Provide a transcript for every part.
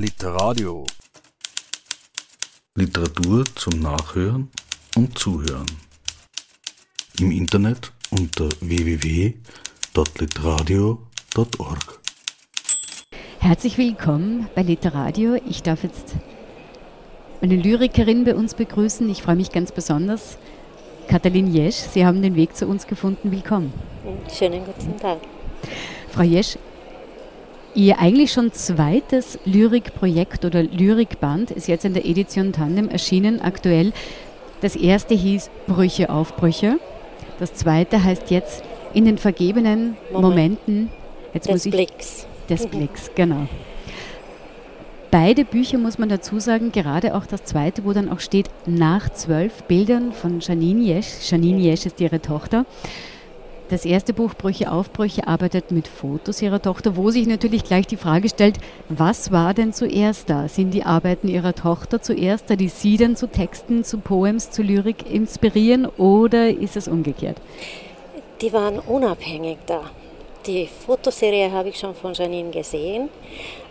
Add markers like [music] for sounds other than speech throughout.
Literadio. Literatur zum Nachhören und Zuhören. Im Internet unter www.literadio.org. Herzlich willkommen bei Literadio. Ich darf jetzt eine Lyrikerin bei uns begrüßen. Ich freue mich ganz besonders. Katalin Jesch, Sie haben den Weg zu uns gefunden. Willkommen. Schönen guten Tag. Frau Jesch, Ihr eigentlich schon zweites Lyrikprojekt oder Lyrikband ist jetzt in der Edition Tandem erschienen, aktuell. Das erste hieß Brüche auf Brüche. Das zweite heißt jetzt In den vergebenen Moment. Momenten jetzt des muss ich, Blicks. Des mhm. Blicks, genau. Beide Bücher muss man dazu sagen, gerade auch das zweite, wo dann auch steht, nach zwölf Bildern von Janine Jesch. Janine Jesch ist ihre Tochter. Das erste Buch Brüche, Aufbrüche arbeitet mit Fotos ihrer Tochter, wo sich natürlich gleich die Frage stellt, was war denn zuerst da? Sind die Arbeiten ihrer Tochter zuerst da, die sie dann zu Texten, zu Poems, zu Lyrik inspirieren oder ist es umgekehrt? Die waren unabhängig da. Die Fotoserie habe ich schon von Janine gesehen,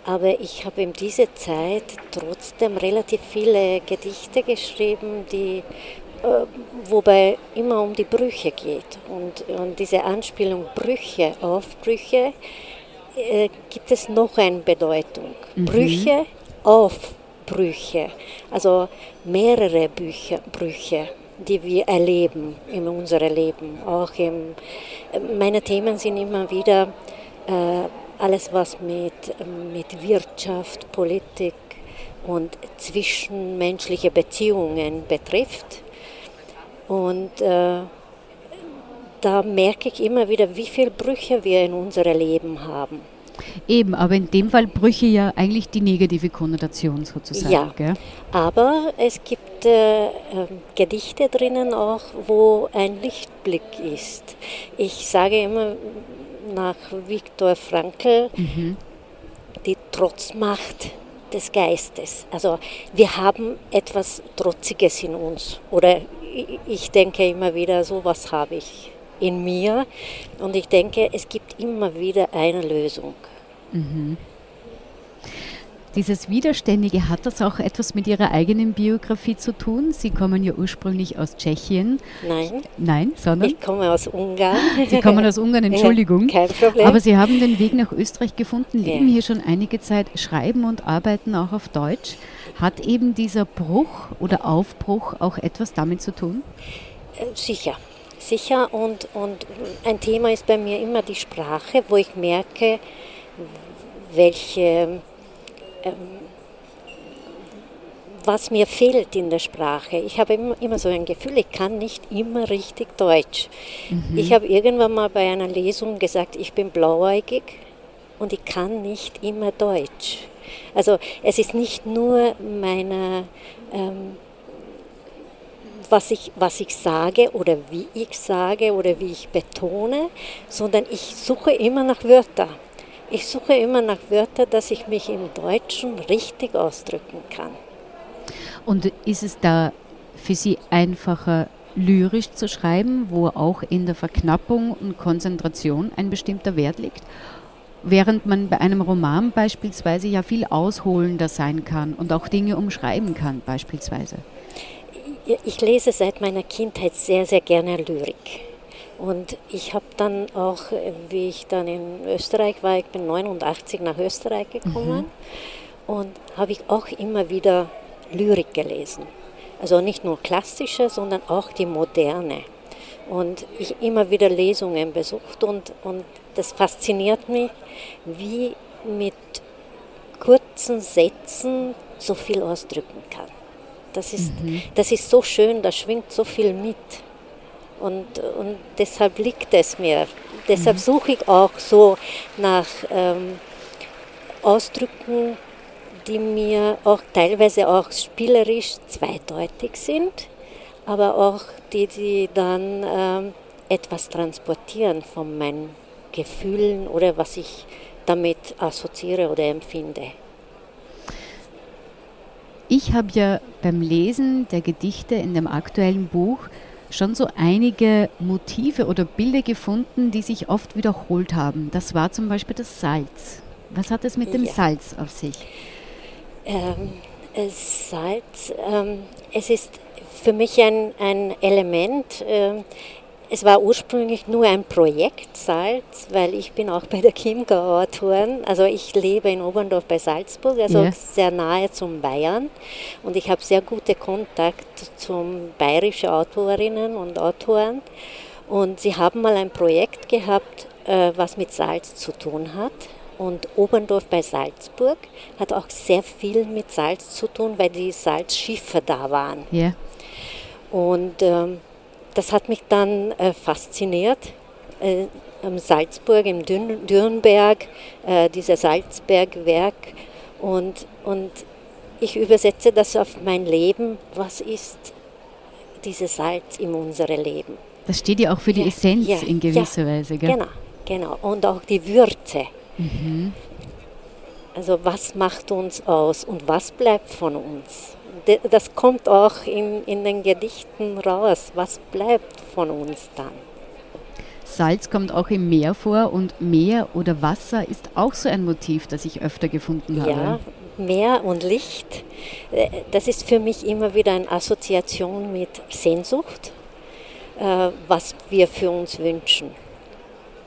aber ich habe in dieser Zeit trotzdem relativ viele Gedichte geschrieben, die wobei immer um die Brüche geht. Und, und diese Anspielung Brüche, Aufbrüche, äh, gibt es noch eine Bedeutung. Mhm. Brüche, Aufbrüche, also mehrere Bücher, Brüche, die wir erleben in unserem Leben. Auch im, meine Themen sind immer wieder äh, alles, was mit, mit Wirtschaft, Politik und zwischenmenschliche Beziehungen betrifft. Und äh, da merke ich immer wieder, wie viele Brüche wir in unserem Leben haben. Eben, aber in dem Fall Brüche ja eigentlich die negative Konnotation sozusagen. Ja, gell? aber es gibt äh, äh, Gedichte drinnen auch, wo ein Lichtblick ist. Ich sage immer nach Viktor Frankl, mhm. die Trotzmacht des Geistes. Also wir haben etwas Trotziges in uns oder ich denke immer wieder, so was habe ich in mir. Und ich denke, es gibt immer wieder eine Lösung. Mhm. Dieses Widerständige, hat das auch etwas mit Ihrer eigenen Biografie zu tun? Sie kommen ja ursprünglich aus Tschechien. Nein. Nein, sondern? Ich komme aus Ungarn. Sie kommen aus Ungarn, [laughs] Entschuldigung. Kein Problem. Aber Sie haben den Weg nach Österreich gefunden, leben ja. hier schon einige Zeit, schreiben und arbeiten auch auf Deutsch. Hat eben dieser Bruch oder Aufbruch auch etwas damit zu tun? Äh, sicher. Sicher und, und ein Thema ist bei mir immer die Sprache, wo ich merke, welche was mir fehlt in der Sprache. Ich habe immer, immer so ein Gefühl, ich kann nicht immer richtig Deutsch. Mhm. Ich habe irgendwann mal bei einer Lesung gesagt, ich bin blauäugig und ich kann nicht immer Deutsch. Also es ist nicht nur meine, ähm, was, ich, was ich sage oder wie ich sage oder wie ich betone, sondern ich suche immer nach Wörtern. Ich suche immer nach Wörtern, dass ich mich im Deutschen richtig ausdrücken kann. Und ist es da für Sie einfacher, lyrisch zu schreiben, wo auch in der Verknappung und Konzentration ein bestimmter Wert liegt? Während man bei einem Roman beispielsweise ja viel ausholender sein kann und auch Dinge umschreiben kann, beispielsweise. Ich lese seit meiner Kindheit sehr, sehr gerne Lyrik. Und ich habe dann auch, äh, wie ich dann in Österreich war, ich bin 89 nach Österreich gekommen mhm. und habe ich auch immer wieder Lyrik gelesen. Also nicht nur klassische, sondern auch die moderne. Und ich immer wieder Lesungen besucht und, und das fasziniert mich, wie mit kurzen Sätzen so viel ausdrücken kann. Das ist, mhm. das ist so schön, da schwingt so viel mit. Und, und deshalb liegt es mir. Deshalb mhm. suche ich auch so nach ähm, Ausdrücken, die mir auch teilweise auch spielerisch zweideutig sind, aber auch die, die dann ähm, etwas transportieren von meinen Gefühlen oder was ich damit assoziiere oder empfinde. Ich habe ja beim Lesen der Gedichte in dem aktuellen Buch schon so einige Motive oder Bilder gefunden, die sich oft wiederholt haben. Das war zum Beispiel das Salz. Was hat es mit dem ja. Salz auf sich? Ähm, Salz, ähm, es ist für mich ein, ein Element, ähm, es war ursprünglich nur ein Projekt Salz, weil ich bin auch bei der Chiemgau Autoren. Also ich lebe in Oberndorf bei Salzburg, also ja. sehr nahe zum Bayern. Und ich habe sehr gute Kontakt zum bayerischen Autorinnen und Autoren. Und sie haben mal ein Projekt gehabt, äh, was mit Salz zu tun hat. Und Oberndorf bei Salzburg hat auch sehr viel mit Salz zu tun, weil die Salzschiffe da waren. Ja. Und ähm, das hat mich dann äh, fasziniert. Äh, am Salzburg, im Dürn Dürnberg, äh, dieses Salzbergwerk. Und, und ich übersetze das auf mein Leben. Was ist dieses Salz in unserem Leben? Das steht ja auch für die ja, Essenz ja, in gewisser ja, Weise. Gell? Genau, genau. Und auch die Würze. Mhm. Also was macht uns aus und was bleibt von uns? Das kommt auch in, in den Gedichten raus. Was bleibt von uns dann? Salz kommt auch im Meer vor und Meer oder Wasser ist auch so ein Motiv, das ich öfter gefunden habe. Ja, Meer und Licht, äh, das ist für mich immer wieder eine Assoziation mit Sehnsucht, äh, was wir für uns wünschen.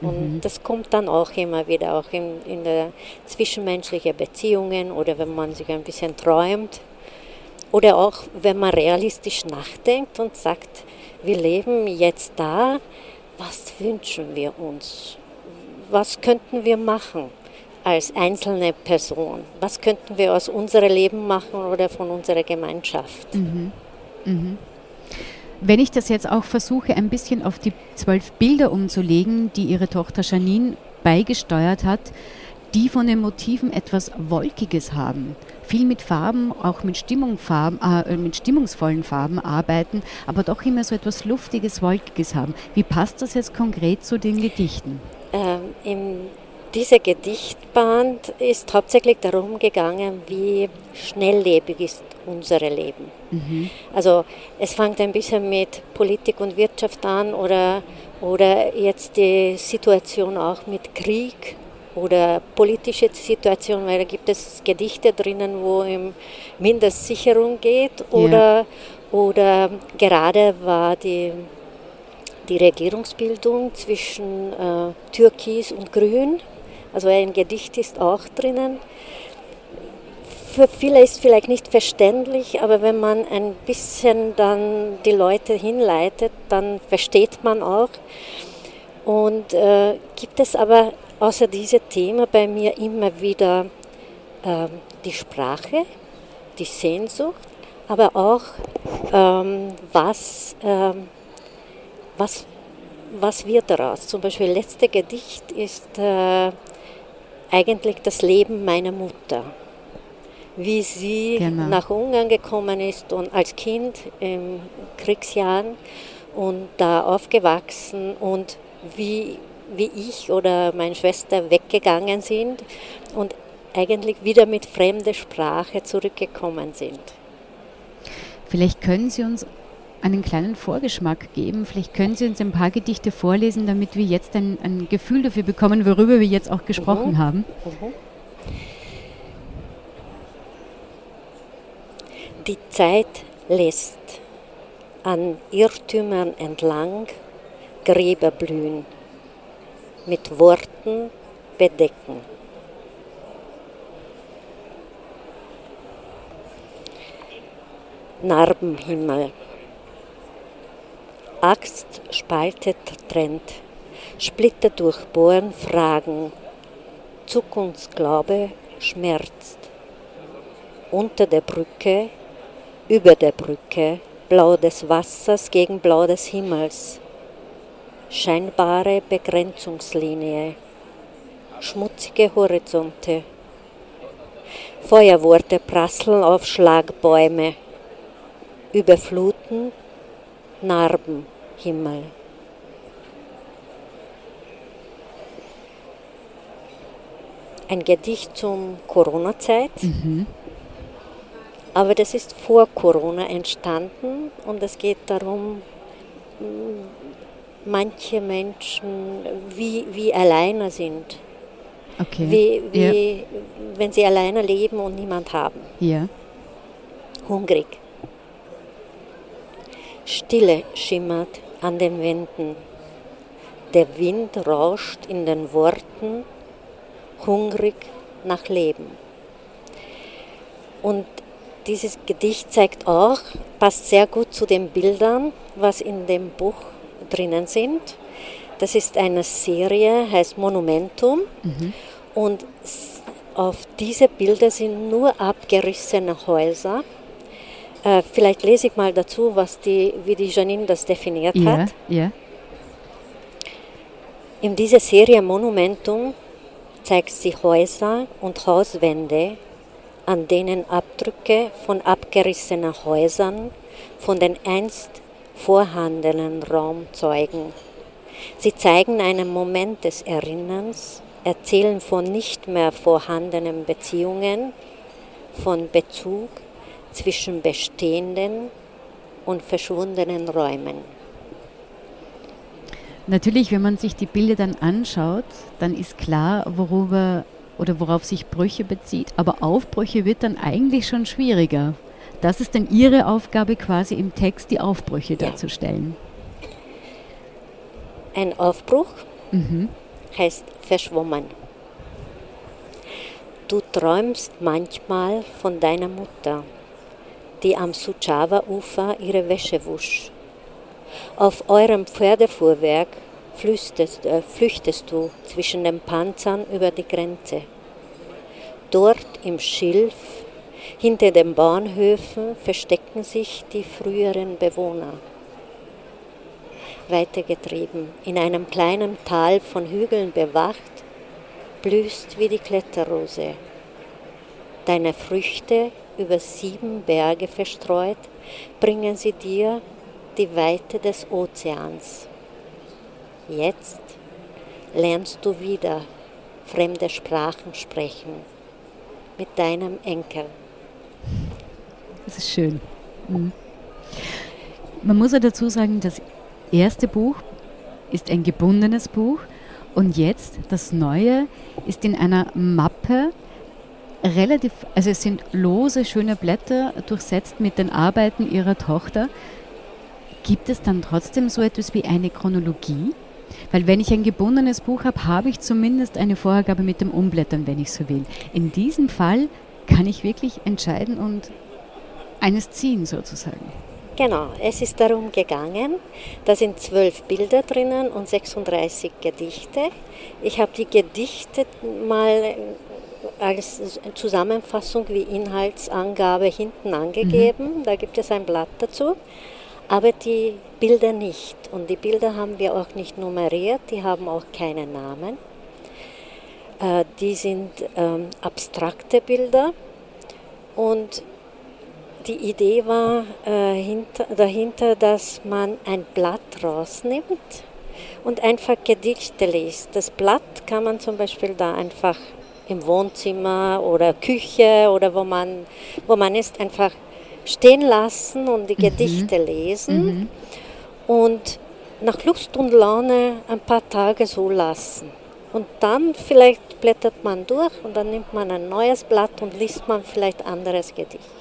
Und mhm. das kommt dann auch immer wieder, auch in, in der zwischenmenschlichen Beziehungen oder wenn man sich ein bisschen träumt. Oder auch, wenn man realistisch nachdenkt und sagt, wir leben jetzt da, was wünschen wir uns? Was könnten wir machen als einzelne Person? Was könnten wir aus unserem Leben machen oder von unserer Gemeinschaft? Mhm. Mhm. Wenn ich das jetzt auch versuche, ein bisschen auf die zwölf Bilder umzulegen, die Ihre Tochter Janine beigesteuert hat, die von den Motiven etwas Wolkiges haben, viel mit Farben, auch mit, Stimmungsfarben, äh, mit stimmungsvollen Farben arbeiten, aber doch immer so etwas Luftiges, Wolkiges haben. Wie passt das jetzt konkret zu den Gedichten? Ähm, in dieser Gedichtband ist hauptsächlich darum gegangen, wie schnelllebig ist unser Leben. Mhm. Also es fängt ein bisschen mit Politik und Wirtschaft an oder, oder jetzt die Situation auch mit Krieg oder politische Situation, weil da gibt es Gedichte drinnen, wo es Mindestsicherung geht oder, ja. oder gerade war die, die Regierungsbildung zwischen äh, Türkis und Grün, also ein Gedicht ist auch drinnen. Für viele ist vielleicht nicht verständlich, aber wenn man ein bisschen dann die Leute hinleitet, dann versteht man auch. Und äh, gibt es aber außer diesem Thema bei mir immer wieder äh, die Sprache, die Sehnsucht, aber auch ähm, was, ähm, was, was wird daraus. Zum Beispiel das letzte Gedicht ist äh, eigentlich das Leben meiner Mutter. Wie sie genau. nach Ungarn gekommen ist und als Kind in Kriegsjahren und da aufgewachsen und wie wie ich oder meine Schwester weggegangen sind und eigentlich wieder mit fremder Sprache zurückgekommen sind. Vielleicht können Sie uns einen kleinen Vorgeschmack geben. Vielleicht können Sie uns ein paar Gedichte vorlesen, damit wir jetzt ein, ein Gefühl dafür bekommen, worüber wir jetzt auch gesprochen mhm. haben. Mhm. Die Zeit lässt an Irrtümern entlang Gräber blühen mit Worten bedecken. Narbenhimmel. Axt spaltet, trennt, Splitter durchbohren, Fragen. Zukunftsglaube schmerzt. Unter der Brücke, über der Brücke, Blau des Wassers gegen Blau des Himmels scheinbare Begrenzungslinie, schmutzige Horizonte. Feuerworte prasseln auf Schlagbäume, überfluten Narbenhimmel. Ein Gedicht zum Corona-Zeit. Mhm. Aber das ist vor Corona entstanden und es geht darum, manche Menschen wie, wie alleine sind. Okay. Wie, wie, ja. wenn sie alleine leben und niemand haben. Ja. Hungrig. Stille schimmert an den Wänden. Der Wind rauscht in den Worten, hungrig nach Leben. Und dieses Gedicht zeigt auch, passt sehr gut zu den Bildern, was in dem Buch drinnen sind. Das ist eine Serie, heißt Monumentum. Mhm. Und auf diese Bilder sind nur abgerissene Häuser. Äh, vielleicht lese ich mal dazu, was die, wie die Janine das definiert Ja, hat. ja. In dieser Serie Monumentum zeigt sie Häuser und Hauswände, an denen Abdrücke von abgerissenen Häusern von den einst vorhandenen Raum zeugen. Sie zeigen einen Moment des Erinnerns, erzählen von nicht mehr vorhandenen Beziehungen, von Bezug zwischen bestehenden und verschwundenen Räumen. Natürlich, wenn man sich die Bilder dann anschaut, dann ist klar, worüber oder worauf sich Brüche bezieht. Aber Aufbrüche wird dann eigentlich schon schwieriger. Das ist dann Ihre Aufgabe quasi im Text, die Aufbrüche Ja. darzustellen. Ein Aufbruch Mhm. heißt verschwommen. Du träumst manchmal von deiner Mutter, die am Suceava-Ufer ihre Wäsche wusch. Auf eurem Pferdefuhrwerk flüchtest, äh, flüchtest du zwischen den Panzern über die Grenze. Dort im Schilf, hinter den Bahnhöfen, verstecken sich die früheren Bewohner weitergetrieben. In einem kleinen Tal von Hügeln bewacht, blühst wie die Kletterrose. Deine Früchte über sieben Berge verstreut, bringen sie dir die Weite des Ozeans. Jetzt lernst du wieder fremde Sprachen sprechen mit deinem Enkel. Das ist schön. Mhm. Man muss ja dazu sagen, das erste Buch ist ein gebundenes Buch und jetzt das neue ist in einer Mappe relativ, also es sind lose, schöne Blätter durchsetzt mit den Arbeiten ihrer Tochter. Gibt es dann trotzdem so etwas wie eine Chronologie? Weil wenn ich ein gebundenes Buch habe, habe ich zumindest eine Vorgabe mit dem Umblättern, wenn ich so will. In diesem Fall kann ich wirklich entscheiden und eines ziehen sozusagen. Genau, es ist darum gegangen, da sind zwölf Bilder drinnen und 36 Gedichte. Ich habe die Gedichte mal als Zusammenfassung wie Inhaltsangabe hinten angegeben. Da gibt es ein Blatt dazu, aber die Bilder nicht. Und die Bilder haben wir auch nicht nummeriert, die haben auch keine Namen. Äh, die sind ähm, abstrakte Bilder und die Idee war äh, hinter, dahinter, dass man ein Blatt rausnimmt und einfach Gedichte liest. Das Blatt kann man zum Beispiel da einfach im Wohnzimmer oder Küche oder wo man, wo man ist, einfach stehen lassen und die Gedichte lesen und nach Lust und Laune ein paar Tage so lassen. Und dann vielleicht blättert man durch und dann nimmt man ein neues Blatt und liest man vielleicht anderes Gedicht.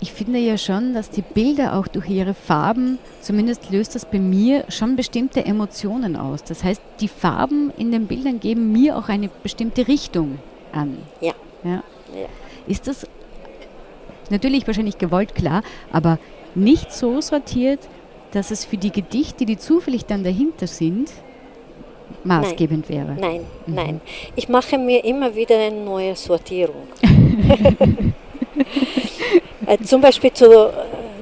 Ich finde ja schon, dass die Bilder auch durch ihre Farben, zumindest löst das bei mir schon bestimmte Emotionen aus. Das heißt, die Farben in den Bildern geben mir auch eine bestimmte Richtung an. Ja. Ja. Ja. Ist das natürlich wahrscheinlich gewollt, klar, aber nicht so sortiert, dass es für die Gedichte, die zufällig dann dahinter sind, maßgebend wäre. Nein, nein. Ich mache mir immer wieder eine neue Sortierung. [laughs] [laughs] Äh, Zum Beispiel zu,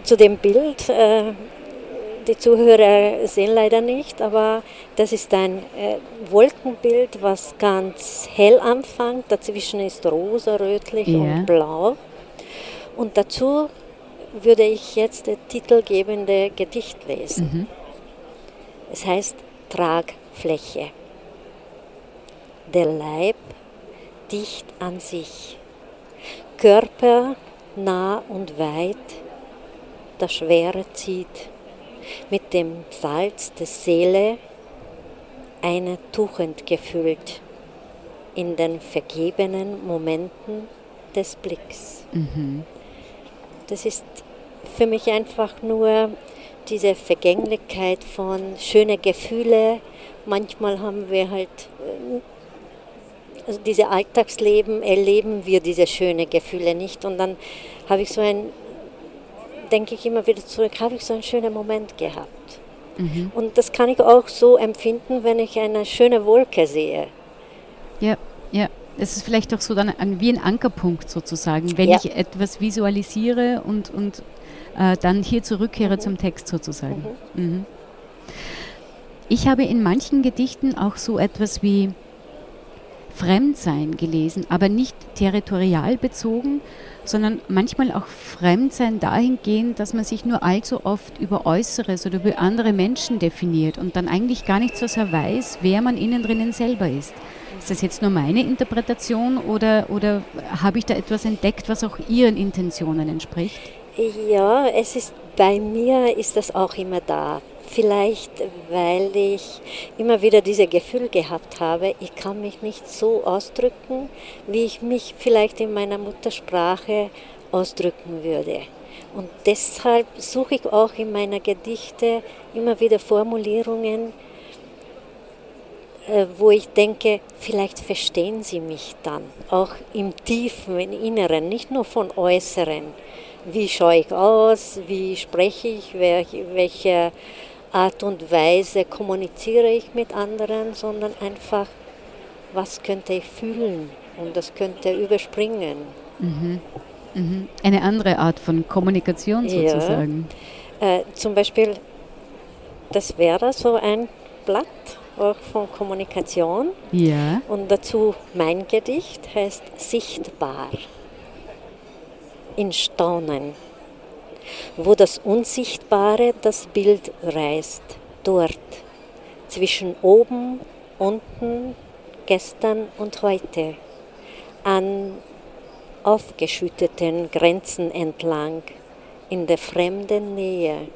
zu dem Bild. äh, Die Zuhörer sehen leider nicht, aber das ist ein äh, Wolkenbild, was ganz hell anfängt. Dazwischen ist rosa, rötlich Ja. und blau. Und dazu würde ich jetzt das titelgebende Gedicht lesen. Es heißt Tragfläche. Der Leib dicht an sich, Körper nah und weit, das Schwere zieht, mit dem Salz der Seele eine Tuchend gefüllt. in den vergebenen Momenten des Blicks. Das ist für mich einfach nur diese Vergänglichkeit von schönen Gefühlen. Manchmal haben wir halt, äh, diese Alltagsleben, erleben wir diese schönen Gefühle nicht. Und dann habe ich so ein, denke ich immer wieder zurück, habe ich so einen schönen Moment gehabt. Und das kann ich auch so empfinden, wenn ich eine schöne Wolke sehe. Ja, ja. Es ist vielleicht auch so dann ein, wie ein Ankerpunkt sozusagen, wenn Ja. ich etwas visualisiere und, und äh, dann hier zurückkehre zum Text sozusagen. Mhm. Ich habe in manchen Gedichten auch so etwas wie Fremdsein gelesen, aber nicht territorial bezogen, sondern manchmal auch Fremdsein dahingehend, dass man sich nur allzu oft über Äußeres oder über andere Menschen definiert und dann eigentlich gar nicht so sehr weiß, wer man innen drinnen selber ist. Ist das jetzt nur meine Interpretation oder, oder habe ich da etwas entdeckt, was auch Ihren Intentionen entspricht? Ja, es ist bei mir ist das auch immer da. Vielleicht, weil ich immer wieder dieses Gefühl gehabt habe, ich kann mich nicht so ausdrücken, wie ich mich vielleicht in meiner Muttersprache ausdrücken würde. Und deshalb suche ich auch in meiner Gedichte immer wieder Formulierungen, äh, wo ich denke, vielleicht verstehen sie mich dann, auch im tiefen, im Inneren, nicht nur von Äußeren. Wie schaue ich aus, wie spreche ich, welche, welche Art und Weise kommuniziere ich mit anderen, sondern einfach, was könnte ich fühlen und das könnte überspringen. Mhm. Eine andere Art von Kommunikation Ja. sozusagen. Äh, zum Beispiel, das wäre so ein Blatt auch von Kommunikation. Ja. Und dazu mein Gedicht heißt Sichtbar. In Staunen, wo das Unsichtbare das Bild reißt, dort, zwischen oben, unten, gestern und heute, an aufgeschütteten Grenzen entlang, in der fremden Nähe,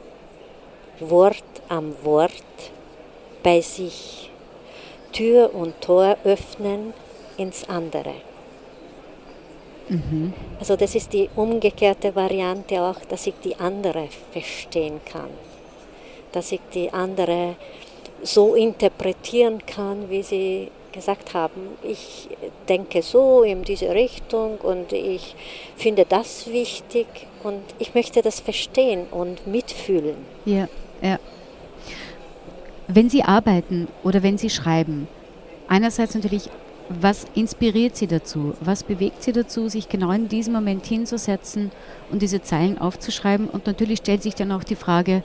Wort am Wort, bei sich, Tür und Tor öffnen ins andere. Also das ist die umgekehrte Variante auch, dass ich die andere verstehen kann, dass ich die andere so interpretieren kann, wie sie gesagt haben, ich denke so in diese Richtung und ich finde das wichtig und ich möchte das verstehen und mitfühlen. Ja, ja. Wenn Sie arbeiten oder wenn Sie schreiben, einerseits natürlich, was inspiriert Sie dazu? Was bewegt Sie dazu, sich genau in diesem Moment hinzusetzen und diese Zeilen aufzuschreiben? Und natürlich stellt sich dann auch die Frage,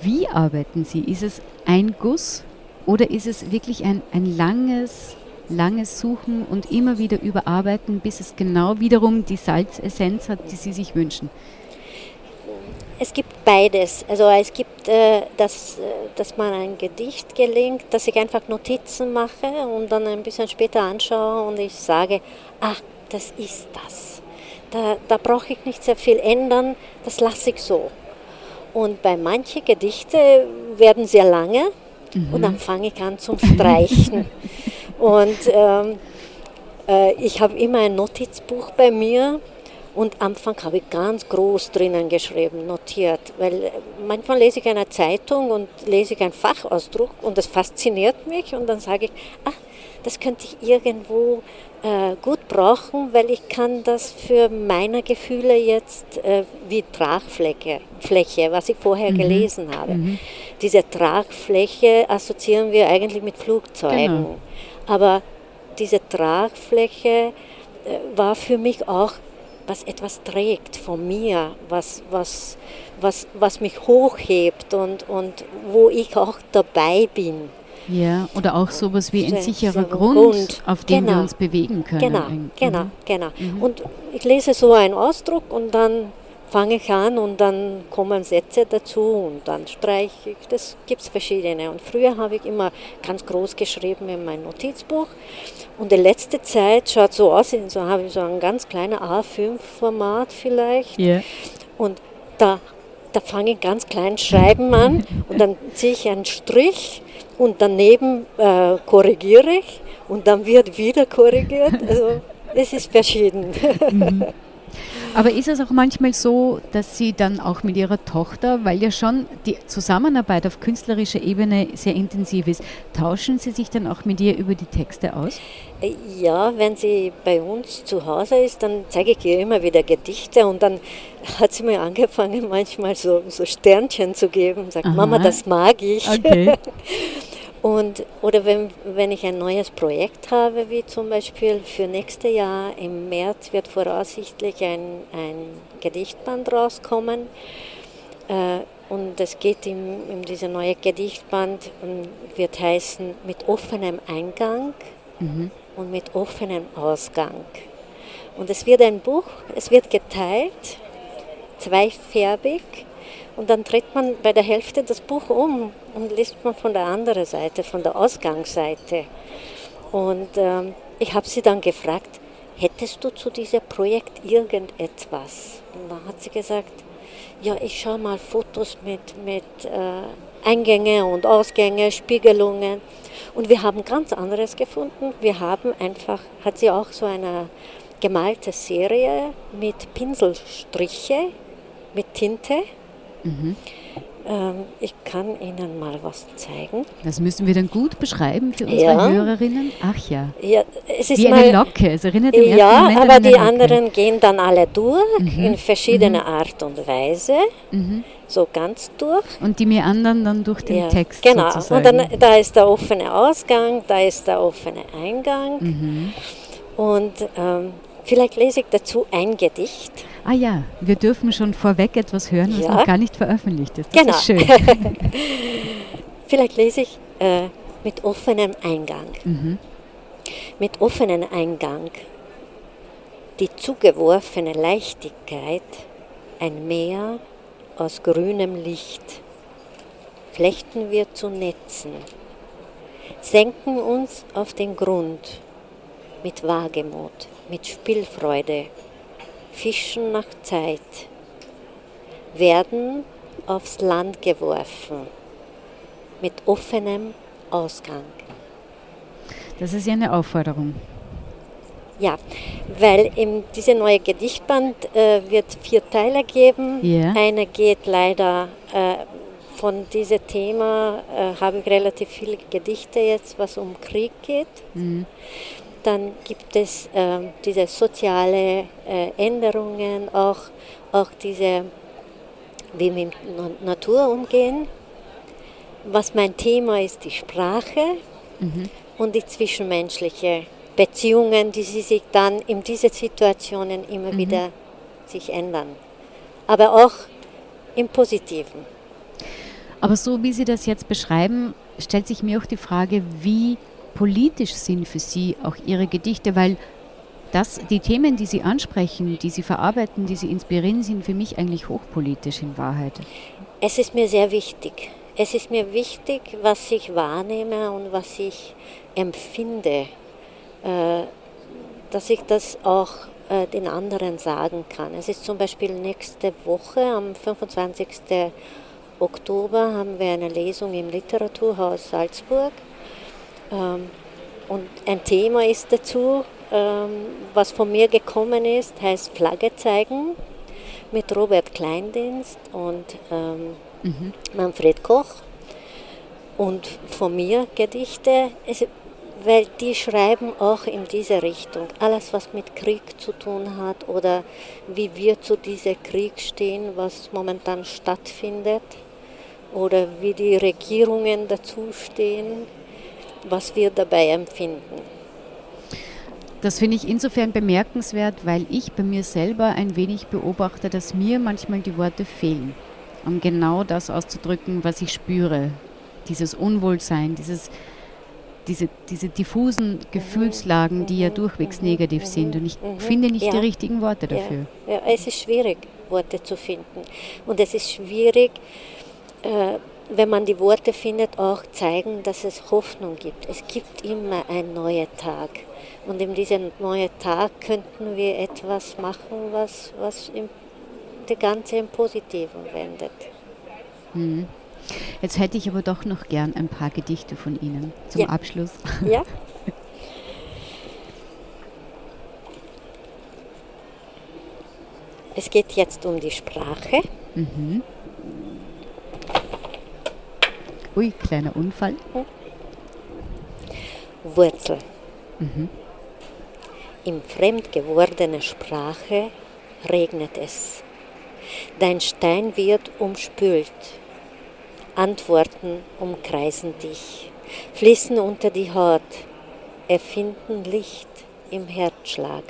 wie arbeiten Sie? Ist es ein Guss oder ist es wirklich ein, ein langes, langes Suchen und immer wieder überarbeiten, bis es genau wiederum die Salzessenz hat, die Sie sich wünschen? Es gibt beides. Also es gibt, äh, dass, äh, dass man ein Gedicht gelingt, dass ich einfach Notizen mache und dann ein bisschen später anschaue und ich sage, ah, das ist das. Da, da brauche ich nicht sehr viel ändern, das lasse ich so. Und bei manchen Gedichte werden sehr lange und dann fange ich an zum Streichen. [laughs] und ähm, äh, ich habe immer ein Notizbuch bei mir und am Anfang habe ich ganz groß drinnen geschrieben, notiert, weil äh, manchmal lese ich eine Zeitung und lese ich einen Fachausdruck und das fasziniert mich und dann sage ich, ach, das könnte ich irgendwo äh, gut brauchen, weil ich kann das für meine Gefühle jetzt äh, wie Tragfläche, Fläche, was ich vorher gelesen habe. Diese Tragfläche assoziieren wir eigentlich mit Flugzeugen. Genau. Aber diese Tragfläche äh, war für mich auch, was etwas trägt von mir, was, was, was, was mich hochhebt und, und wo ich auch dabei bin. Ja, oder auch sowas wie ein sicherer Grund, Grund. auf dem wir Genau. uns bewegen können. Genau, eigentlich. genau, Mhm. genau. Und ich lese so einen Ausdruck und dann fange ich an und dann kommen Sätze dazu und dann streiche ich. Das gibt es verschiedene. Und früher habe ich immer ganz groß geschrieben in mein Notizbuch. Und die letzte Zeit schaut so aus, so habe ich so ein ganz kleines A5-Format vielleicht. Ja. Und da, da fange ich ganz klein schreiben an [laughs] und dann ziehe ich einen Strich und daneben äh, korrigiere ich und dann wird wieder korrigiert. Also es ist verschieden. [laughs] Aber ist es auch manchmal so, dass Sie dann auch mit Ihrer Tochter, weil ja schon die Zusammenarbeit auf künstlerischer Ebene sehr intensiv ist, tauschen Sie sich dann auch mit ihr über die Texte aus? Ja, wenn sie bei uns zu Hause ist, dann zeige ich ihr immer wieder Gedichte und dann hat sie mir angefangen, manchmal so, so Sternchen zu geben und sagt, Aha. Mama, das mag ich. Okay. [laughs] Und, oder wenn, wenn ich ein neues Projekt habe, wie zum Beispiel für nächstes Jahr im März wird voraussichtlich ein, ein Gedichtband rauskommen. Äh, und es geht in, in dieser neue Gedichtband, wird heißen mit offenem Eingang mhm. und mit offenem Ausgang. Und es wird ein Buch, es wird geteilt, zweifärbig und dann dreht man bei der Hälfte das Buch um und liest man von der anderen Seite, von der Ausgangsseite. Und ähm, ich habe sie dann gefragt, hättest du zu diesem Projekt irgendetwas? Und dann hat sie gesagt, ja, ich schaue mal Fotos mit, mit äh, Eingänge und Ausgänge, Spiegelungen. Und wir haben ganz anderes gefunden. Wir haben einfach, hat sie auch so eine gemalte Serie mit Pinselstriche, mit Tinte Mhm. Ähm, ich kann Ihnen mal was zeigen. Das müssen wir dann gut beschreiben für unsere ja. Hörerinnen. Ach ja. ja es ist Wie mal, eine Locke. Es erinnert im Ja, Moment aber die anderen gehen dann alle durch mhm. in verschiedener mhm. Art und Weise. Mhm. So ganz durch. Und die mir anderen dann durch den ja, Text. Genau. Sozusagen. Und dann da ist der offene Ausgang, da ist der offene Eingang. Mhm. Und ähm, Vielleicht lese ich dazu ein Gedicht. Ah ja, wir dürfen schon vorweg etwas hören, was ja. noch gar nicht veröffentlicht ist. Das genau. ist schön. [laughs] Vielleicht lese ich äh, mit offenem Eingang. Mhm. Mit offenem Eingang. Die zugeworfene Leichtigkeit, ein Meer aus grünem Licht. Flechten wir zu Netzen, senken uns auf den Grund mit Wagemut mit Spielfreude, fischen nach Zeit, werden aufs Land geworfen mit offenem Ausgang. Das ist ja eine Aufforderung. Ja, weil in diese neue Gedichtband äh, wird vier Teile geben. Yeah. Einer geht leider äh, von diesem Thema, äh, habe ich relativ viele Gedichte jetzt, was um Krieg geht. Mhm. Dann gibt es äh, diese soziale äh, Änderungen, auch, auch diese, wie wir mit Natur umgehen. Was mein Thema ist, die Sprache mhm. und die zwischenmenschliche Beziehungen, die sie sich dann in diesen Situationen immer mhm. wieder sich ändern. Aber auch im Positiven. Aber so wie Sie das jetzt beschreiben, stellt sich mir auch die Frage, wie politisch sind für Sie auch Ihre Gedichte, weil das, die Themen, die Sie ansprechen, die Sie verarbeiten, die Sie inspirieren, sind für mich eigentlich hochpolitisch in Wahrheit. Es ist mir sehr wichtig. Es ist mir wichtig, was ich wahrnehme und was ich empfinde, äh, dass ich das auch äh, den anderen sagen kann. Es ist zum Beispiel nächste Woche, am 25. Oktober, haben wir eine Lesung im Literaturhaus Salzburg ähm, und ein Thema ist dazu, ähm, was von mir gekommen ist, heißt Flagge zeigen mit Robert Kleindienst und ähm, mhm. Manfred Koch und von mir Gedichte, weil die schreiben auch in diese Richtung. Alles, was mit Krieg zu tun hat oder wie wir zu diesem Krieg stehen, was momentan stattfindet oder wie die Regierungen dazu stehen was wir dabei empfinden. Das finde ich insofern bemerkenswert, weil ich bei mir selber ein wenig beobachte, dass mir manchmal die Worte fehlen, um genau das auszudrücken, was ich spüre. Dieses Unwohlsein, dieses, diese, diese diffusen Gefühlslagen, die ja durchwegs negativ sind. Und ich finde nicht ja. die richtigen Worte dafür. Ja. ja. es ist schwierig, Worte zu finden. Und es ist schwierig, äh, wenn man die Worte findet, auch zeigen, dass es Hoffnung gibt. Es gibt immer einen neuen Tag. Und in diesem neuen Tag könnten wir etwas machen, was, was im, die ganze im Positiven wendet. Hm. Jetzt hätte ich aber doch noch gern ein paar Gedichte von Ihnen zum ja. Abschluss. Ja. [laughs] Es geht jetzt um die Sprache. Mhm. Ui, kleiner Unfall. Wurzel. Im fremd gewordene Sprache regnet es. Dein Stein wird umspült. Antworten umkreisen dich, fließen unter die Haut, erfinden Licht im Herzschlag.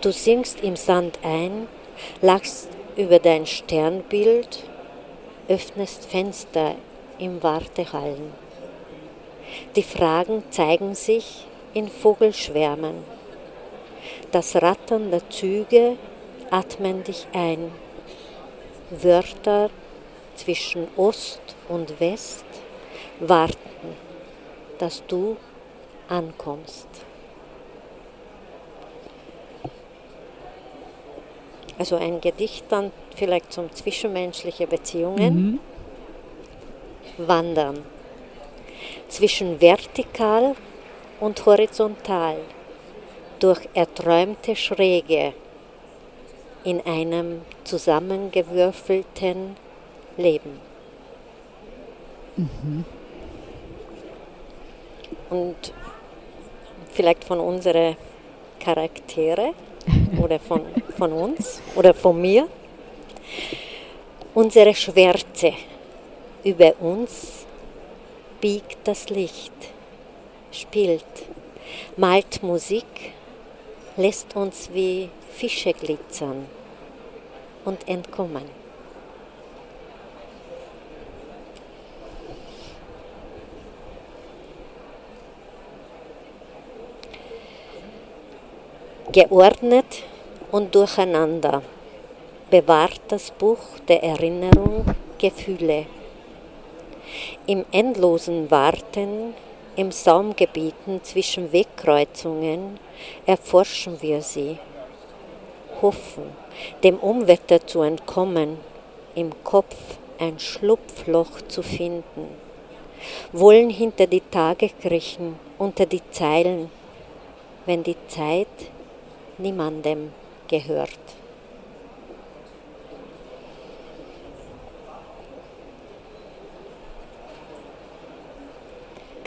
Du sinkst im Sand ein, lachst über dein Sternbild, öffnest Fenster im Wartehallen. Die Fragen zeigen sich in Vogelschwärmen. Das Rattern der Züge atmen dich ein. Wörter zwischen Ost und West warten, dass du ankommst. Also ein Gedicht dann vielleicht zum zwischenmenschliche Beziehungen. Wandern zwischen vertikal und horizontal durch erträumte Schräge in einem zusammengewürfelten Leben. Und vielleicht von unseren Charaktere oder von, von uns oder von mir. Unsere Schwärze. Über uns biegt das Licht, spielt, malt Musik, lässt uns wie Fische glitzern und entkommen. Geordnet und durcheinander bewahrt das Buch der Erinnerung Gefühle. Im endlosen Warten, im Saumgebieten zwischen Wegkreuzungen erforschen wir sie, hoffen, dem Umwetter zu entkommen, im Kopf ein Schlupfloch zu finden, wollen hinter die Tage kriechen, unter die Zeilen, wenn die Zeit niemandem gehört.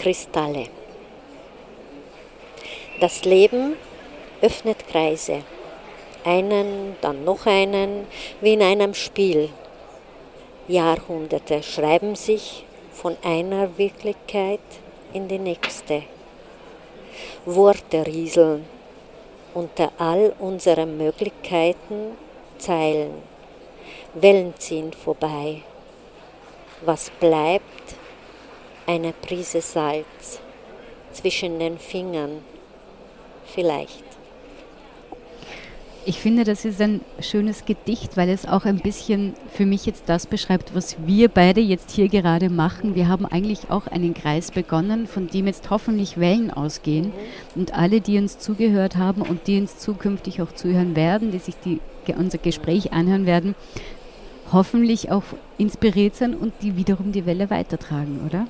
Kristalle. Das Leben öffnet Kreise, einen, dann noch einen, wie in einem Spiel. Jahrhunderte schreiben sich von einer Wirklichkeit in die nächste. Worte rieseln unter all unseren Möglichkeiten Zeilen. Wellen ziehen vorbei. Was bleibt? Eine Prise Salz zwischen den Fingern. Vielleicht. Ich finde, das ist ein schönes Gedicht, weil es auch ein bisschen für mich jetzt das beschreibt, was wir beide jetzt hier gerade machen. Wir haben eigentlich auch einen Kreis begonnen, von dem jetzt hoffentlich Wellen ausgehen. Und alle, die uns zugehört haben und die uns zukünftig auch zuhören werden, die sich die, unser Gespräch anhören werden, hoffentlich auch inspiriert sind und die wiederum die Welle weitertragen, oder?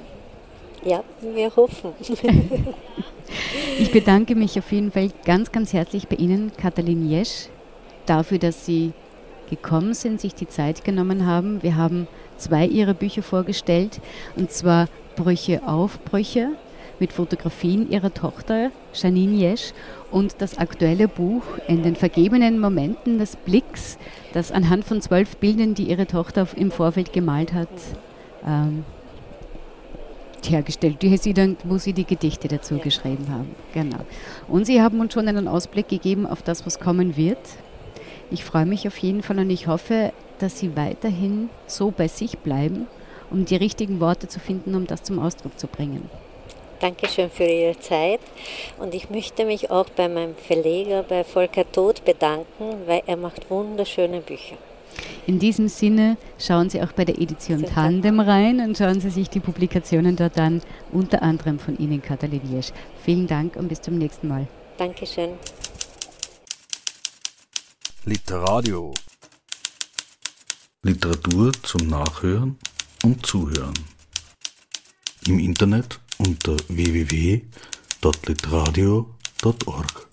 Ja, wir hoffen. Ich bedanke mich auf jeden Fall ganz, ganz herzlich bei Ihnen, Katalin Jesch, dafür, dass Sie gekommen sind, sich die Zeit genommen haben. Wir haben zwei Ihrer Bücher vorgestellt, und zwar Brüche auf Brüche mit Fotografien Ihrer Tochter Janine Jesch und das aktuelle Buch In den vergebenen Momenten des Blicks, das anhand von zwölf Bildern, die Ihre Tochter im Vorfeld gemalt hat, ähm, hergestellt, die sie dann, wo Sie die Gedichte dazu ja. geschrieben haben. Genau. Und Sie haben uns schon einen Ausblick gegeben auf das, was kommen wird. Ich freue mich auf jeden Fall und ich hoffe, dass Sie weiterhin so bei sich bleiben, um die richtigen Worte zu finden, um das zum Ausdruck zu bringen. Dankeschön für Ihre Zeit und ich möchte mich auch bei meinem Verleger, bei Volker Todt bedanken, weil er macht wunderschöne Bücher. In diesem Sinne schauen Sie auch bei der Edition Tandem rein und schauen Sie sich die Publikationen dort an, unter anderem von Ihnen, Katalin Jesch. Vielen Dank und bis zum nächsten Mal. Dankeschön. Literadio. Literatur zum Nachhören und Zuhören. Im Internet unter www.literadio.org.